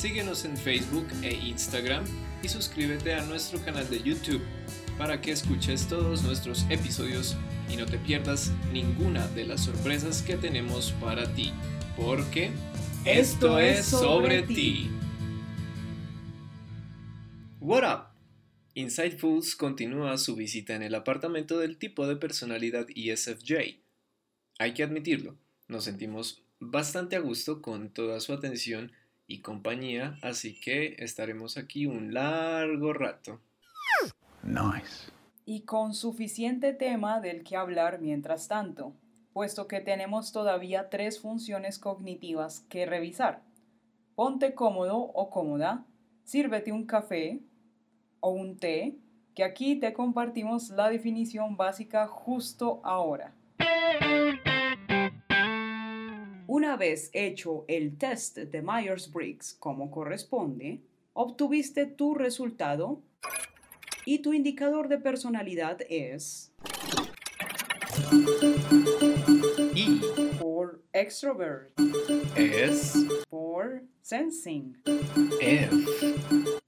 Síguenos en Facebook e Instagram y suscríbete a nuestro canal de YouTube para que escuches todos nuestros episodios y no te pierdas ninguna de las sorpresas que tenemos para ti, porque esto, es sobre ti. What up? Insightfuls continúa su visita en el apartamento del tipo de personalidad ESFJ. Hay que admitirlo, nos sentimos bastante a gusto con toda su atención y compañía, así que estaremos aquí un largo rato. Nice. Y con suficiente tema del que hablar mientras tanto, puesto que tenemos todavía tres funciones cognitivas que revisar. Ponte cómodo o cómoda, sírvete un café o un té, que aquí te compartimos la definición básica justo ahora. Una vez hecho el test de Myers-Briggs como corresponde, obtuviste tu resultado y tu indicador de personalidad es I. por extrovert, S por sensing, F.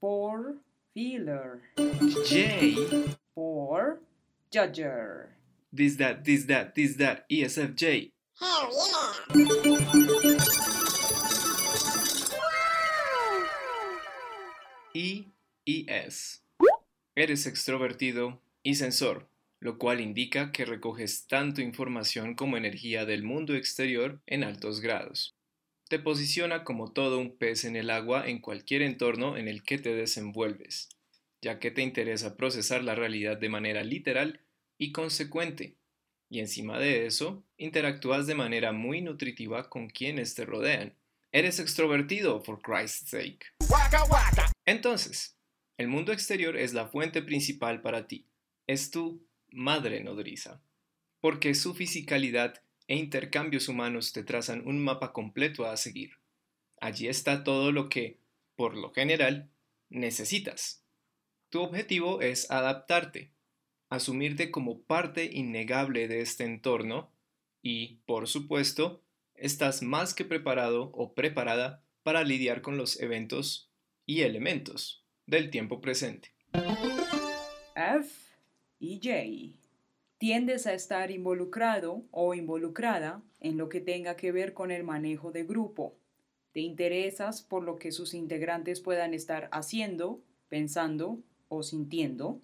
Por feeler, J. Por judger. This that this that this that ESFJ S. Eres extrovertido y sensor, lo cual indica que recoges tanto información como energía del mundo exterior en altos grados. Te posiciona como todo un pez en el agua en cualquier entorno en el que te desenvuelves, ya que te interesa procesar la realidad de manera literal y consecuente, y encima de eso, interactúas de manera muy nutritiva con quienes te rodean. Eres extrovertido, for Christ's sake. Entonces, el mundo exterior es la fuente principal para ti. Es tu madre nodriza. Porque su fisicalidad e intercambios humanos te trazan un mapa completo a seguir. Allí está todo lo que, por lo general, necesitas. Tu objetivo es adaptarte, asumirte como parte innegable de este entorno y, por supuesto, estás más que preparado o preparada para lidiar con los eventos y elementos del tiempo presente. F y J. Tiendes a estar involucrado o involucrada en lo que tenga que ver con el manejo de grupo. Te interesas por lo que sus integrantes puedan estar haciendo, pensando o sintiendo,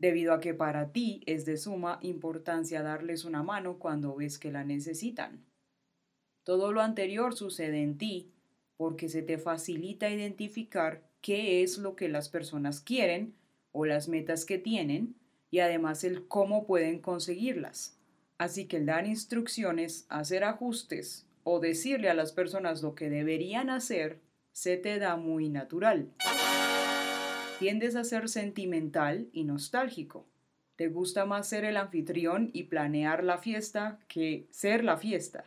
debido a que para ti es de suma importancia darles una mano cuando ves que la necesitan. Todo lo anterior sucede en ti porque se te facilita identificar qué es lo que las personas quieren o las metas que tienen y además el cómo pueden conseguirlas. Así que el dar instrucciones, hacer ajustes o decirle a las personas lo que deberían hacer se te da muy natural. Tiendes a ser sentimental y nostálgico. Te gusta más ser el anfitrión y planear la fiesta que ser la fiesta.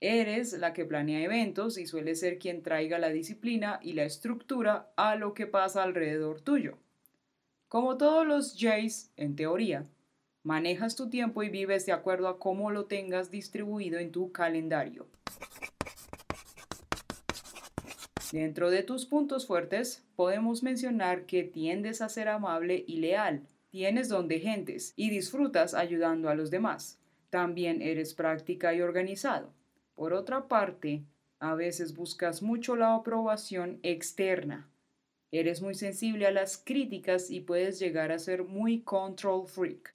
Eres la que planea eventos y suele ser quien traiga la disciplina y la estructura a lo que pasa alrededor tuyo. Como todos los Jays, en teoría, manejas tu tiempo y vives de acuerdo a cómo lo tengas distribuido en tu calendario. Dentro de tus puntos fuertes, podemos mencionar que tiendes a ser amable y leal, tienes don de gentes y disfrutas ayudando a los demás. También eres práctica y organizado. Por otra parte, a veces buscas mucho la aprobación externa. Eres muy sensible a las críticas y puedes llegar a ser muy control freak.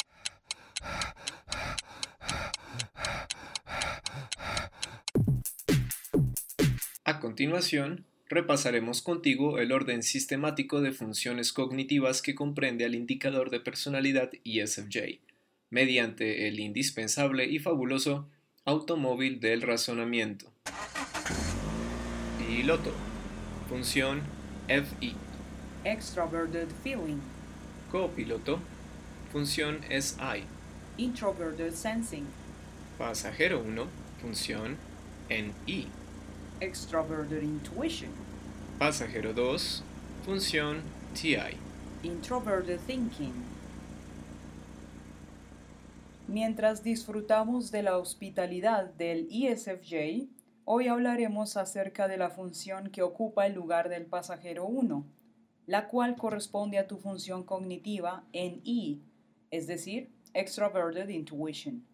A continuación, repasaremos contigo el orden sistemático de funciones cognitivas que comprende al indicador de personalidad ESFJ, mediante el indispensable y fabuloso automóvil del razonamiento. Piloto. Función FI. Extroverted feeling. Copiloto. Función SI. Introverted sensing. Pasajero 1. Función NI. Extroverted intuition. Pasajero 2. Función TI. Introverted thinking. Mientras disfrutamos de la hospitalidad del ESFJ, hoy hablaremos acerca de la función que ocupa el lugar del pasajero 1, la cual corresponde a tu función cognitiva en I, es decir, Extroverted Intuition.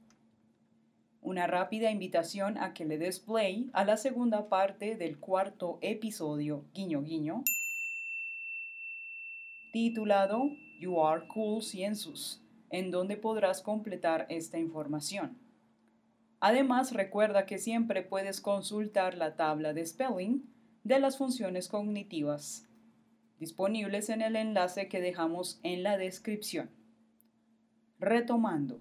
Una rápida invitación a que le des play a la segunda parte del cuarto episodio, guiño guiño, titulado You Are Cool Ciensus en donde podrás completar esta información. Además, recuerda que siempre puedes consultar la tabla de spelling de las funciones cognitivas disponibles en el enlace que dejamos en la descripción. Retomando,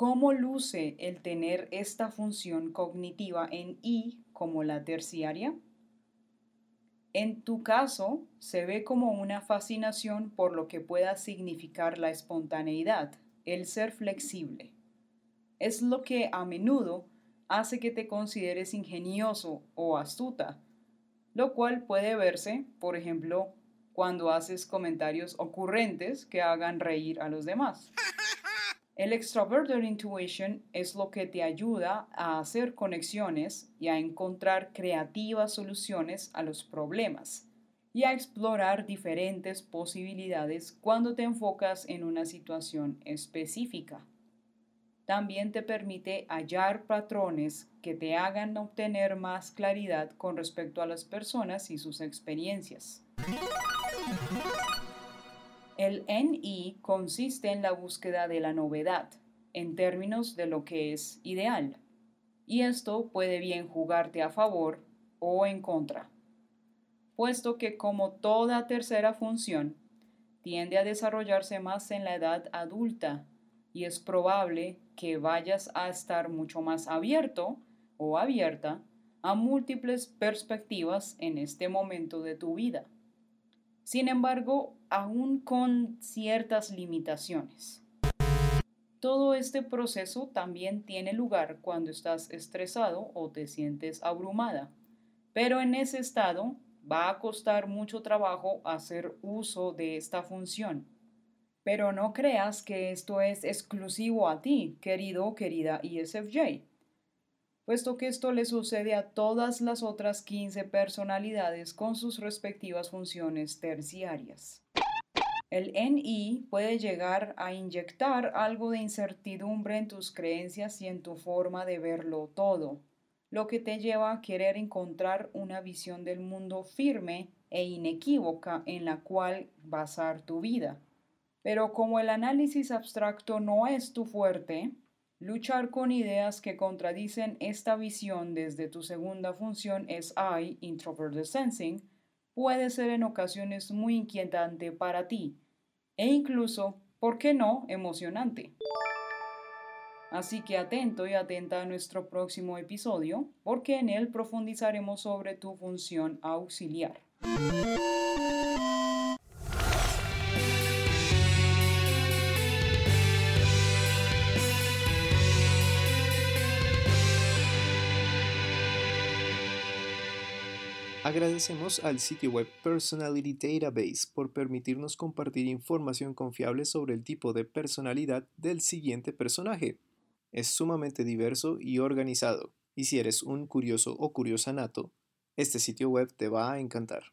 ¿cómo luce el tener esta función cognitiva en I como la terciaria? En tu caso, se ve como una fascinación por lo que pueda significar la espontaneidad, el ser flexible. Es lo que a menudo hace que te consideres ingenioso o astuta, lo cual puede verse, por ejemplo, cuando haces comentarios ocurrentes que hagan reír a los demás. El extroverted intuition es lo que te ayuda a hacer conexiones y a encontrar creativas soluciones a los problemas y a explorar diferentes posibilidades cuando te enfocas en una situación específica. También te permite hallar patrones que te hagan obtener más claridad con respecto a las personas y sus experiencias. El NI consiste en la búsqueda de la novedad, en términos de lo que es ideal, y esto puede bien jugarte a favor o en contra, puesto que como toda tercera función, tiende a desarrollarse más en la edad adulta y es probable que vayas a estar mucho más abierto o abierta a múltiples perspectivas en este momento de tu vida. Sin embargo, aún con ciertas limitaciones. Todo este proceso también tiene lugar cuando estás estresado o te sientes abrumada, pero en ese estado va a costar mucho trabajo hacer uso de esta función. Pero no creas que esto es exclusivo a ti, querido o querida ESFJ puesto que esto le sucede a todas las otras 15 personalidades con sus respectivas funciones terciarias. El NI puede llegar a inyectar algo de incertidumbre en tus creencias y en tu forma de verlo todo, lo que te lleva a querer encontrar una visión del mundo firme e inequívoca en la cual basar tu vida. Pero como el análisis abstracto no es tu fuerte, Luchar con ideas que contradicen esta visión desde tu segunda función es I, Introverted Sensing, puede ser en ocasiones muy inquietante para ti e incluso, ¿por qué no?, emocionante. Así que atento y atenta a nuestro próximo episodio, porque en él profundizaremos sobre tu función auxiliar. Agradecemos al sitio web Personality Database por permitirnos compartir información confiable sobre el tipo de personalidad del siguiente personaje. Es sumamente diverso y organizado, y si eres un curioso o curiosa nato, este sitio web te va a encantar.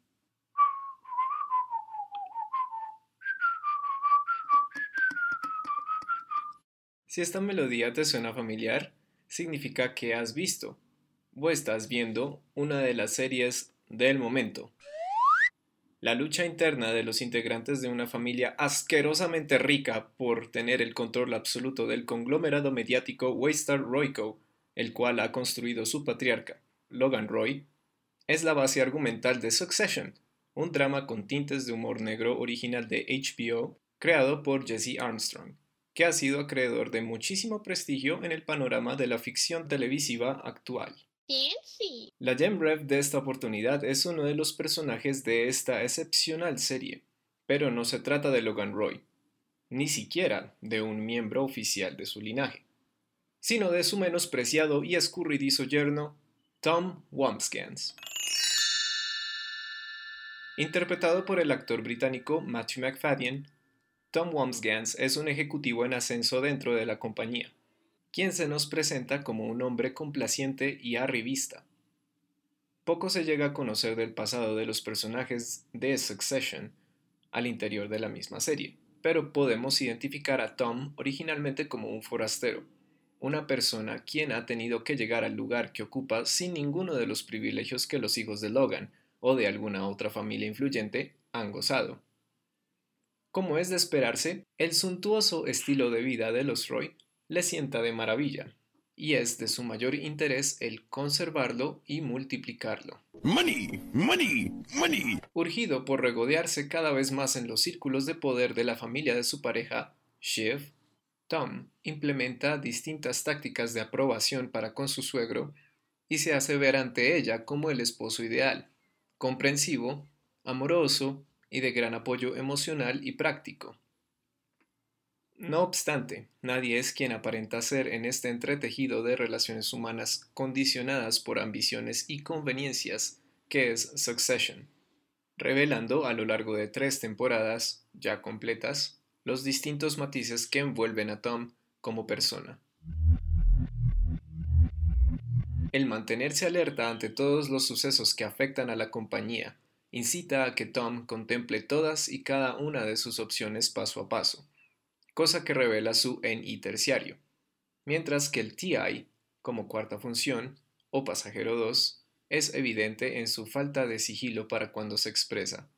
Si esta melodía te suena familiar, significa que has visto o estás viendo una de las series del momento. La lucha interna de los integrantes de una familia asquerosamente rica por tener el control absoluto del conglomerado mediático Waystar Royco, el cual ha construido su patriarca, Logan Roy, es la base argumental de Succession, un drama con tintes de humor negro original de HBO, creado por Jesse Armstrong, que ha sido acreedor de muchísimo prestigio en el panorama de la ficción televisiva actual. La Gem Rev de esta oportunidad es uno de los personajes de esta excepcional serie, pero no se trata de Logan Roy, ni siquiera de un miembro oficial de su linaje, sino de su menospreciado y escurridizo yerno, Tom Wambsgans. Interpretado por el actor británico Matthew McFadden, Tom Wambsgans es un ejecutivo en ascenso dentro de la compañía, quien se nos presenta como un hombre complaciente y arribista. Poco se llega a conocer del pasado de los personajes de Succession al interior de la misma serie, pero podemos identificar a Tom originalmente como un forastero, una persona quien ha tenido que llegar al lugar que ocupa sin ninguno de los privilegios que los hijos de Logan o de alguna otra familia influyente han gozado. Como es de esperarse, el suntuoso estilo de vida de los Roy le sienta de maravilla, y es de su mayor interés el conservarlo y multiplicarlo. Money, money, money. Urgido por regodearse cada vez más en los círculos de poder de la familia de su pareja, Shiv, Tom implementa distintas tácticas de aprobación para con su suegro y se hace ver ante ella como el esposo ideal, comprensivo, amoroso y de gran apoyo emocional y práctico. No obstante, nadie es quien aparenta ser en este entretejido de relaciones humanas condicionadas por ambiciones y conveniencias que es Succession, revelando a lo largo de tres temporadas, ya completas, los distintos matices que envuelven a Tom como persona. El mantenerse alerta ante todos los sucesos que afectan a la compañía incita a que Tom contemple todas y cada una de sus opciones paso a paso cosa que revela su NI terciario, mientras que el TI, como cuarta función, o pasajero 2, es evidente en su falta de sigilo para cuando se expresa,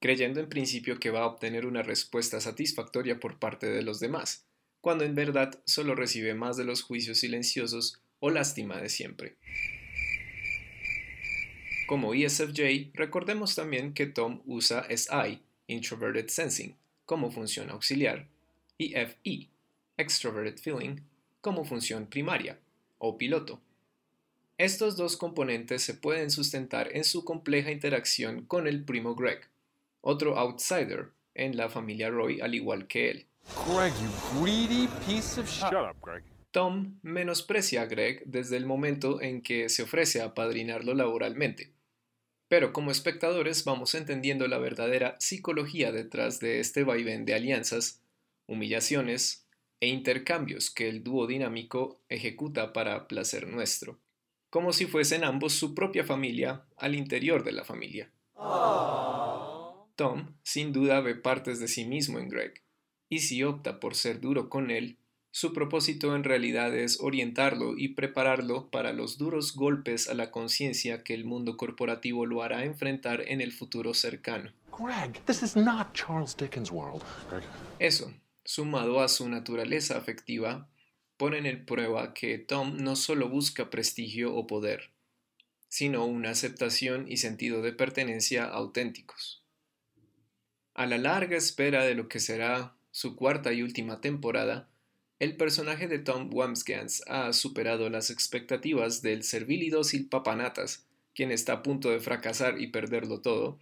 creyendo en principio que va a obtener una respuesta satisfactoria por parte de los demás, cuando en verdad solo recibe más de los juicios silenciosos o lástima de siempre. Como ESFJ, recordemos también que Tom usa SI, Introverted Sensing, como función auxiliar, y FE, Extroverted Feeling, como función primaria o piloto. Estos dos componentes se pueden sustentar en su compleja interacción con el primo Greg, otro outsider en la familia Roy al igual que él. Greg, you greedy piece of Shut up, Greg. Tom menosprecia a Greg desde el momento en que se ofrece a apadrinarlo laboralmente. Pero como espectadores vamos entendiendo la verdadera psicología detrás de este vaivén de alianzas humillaciones e intercambios que el dúo dinámico ejecuta para placer nuestro, como si fuesen ambos su propia familia al interior de la familia. Tom sin duda ve partes de sí mismo en Greg, y si opta por ser duro con él, su propósito en realidad es orientarlo y prepararlo para los duros golpes a la conciencia que el mundo corporativo lo hará enfrentar en el futuro cercano. Greg, this is not Charles Dickens' world. Eso, sumado a su naturaleza afectiva, ponen en prueba que Tom no solo busca prestigio o poder, sino una aceptación y sentido de pertenencia auténticos. A la larga espera de lo que será su cuarta y última temporada, el personaje de Tom Wamsgans ha superado las expectativas del servil y dócil papanatas, quien está a punto de fracasar y perderlo todo,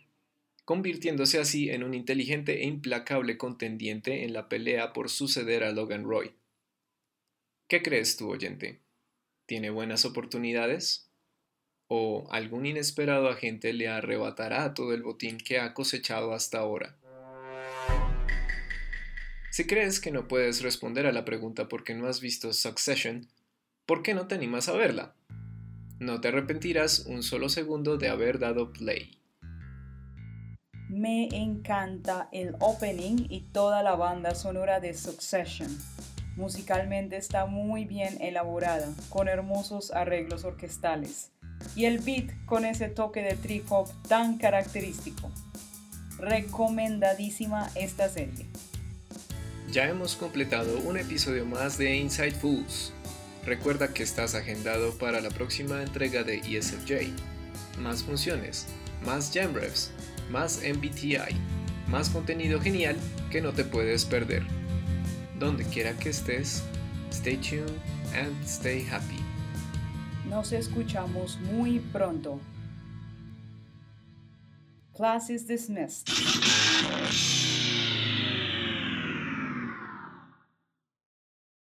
convirtiéndose así en un inteligente e implacable contendiente en la pelea por suceder a Logan Roy. ¿Qué crees tú, oyente? ¿Tiene buenas oportunidades? ¿O algún inesperado agente le arrebatará todo el botín que ha cosechado hasta ahora? Si crees que no puedes responder a la pregunta porque no has visto Succession, ¿por qué no te animas a verla? No te arrepentirás un solo segundo de haber dado play. Me encanta el opening y toda la banda sonora de Succession. Musicalmente está muy bien elaborada, con hermosos arreglos orquestales. Y el beat con ese toque de trip hop tan característico. Recomendadísima esta serie. Ya hemos completado un episodio más de Inside Fools. Recuerda que estás agendado para la próxima entrega de ESFJ. Más funciones, más Jamrefs más MBTI, más contenido genial que no te puedes perder. Donde quiera que estés, stay tuned and stay happy. Nos escuchamos muy pronto. Class is dismissed.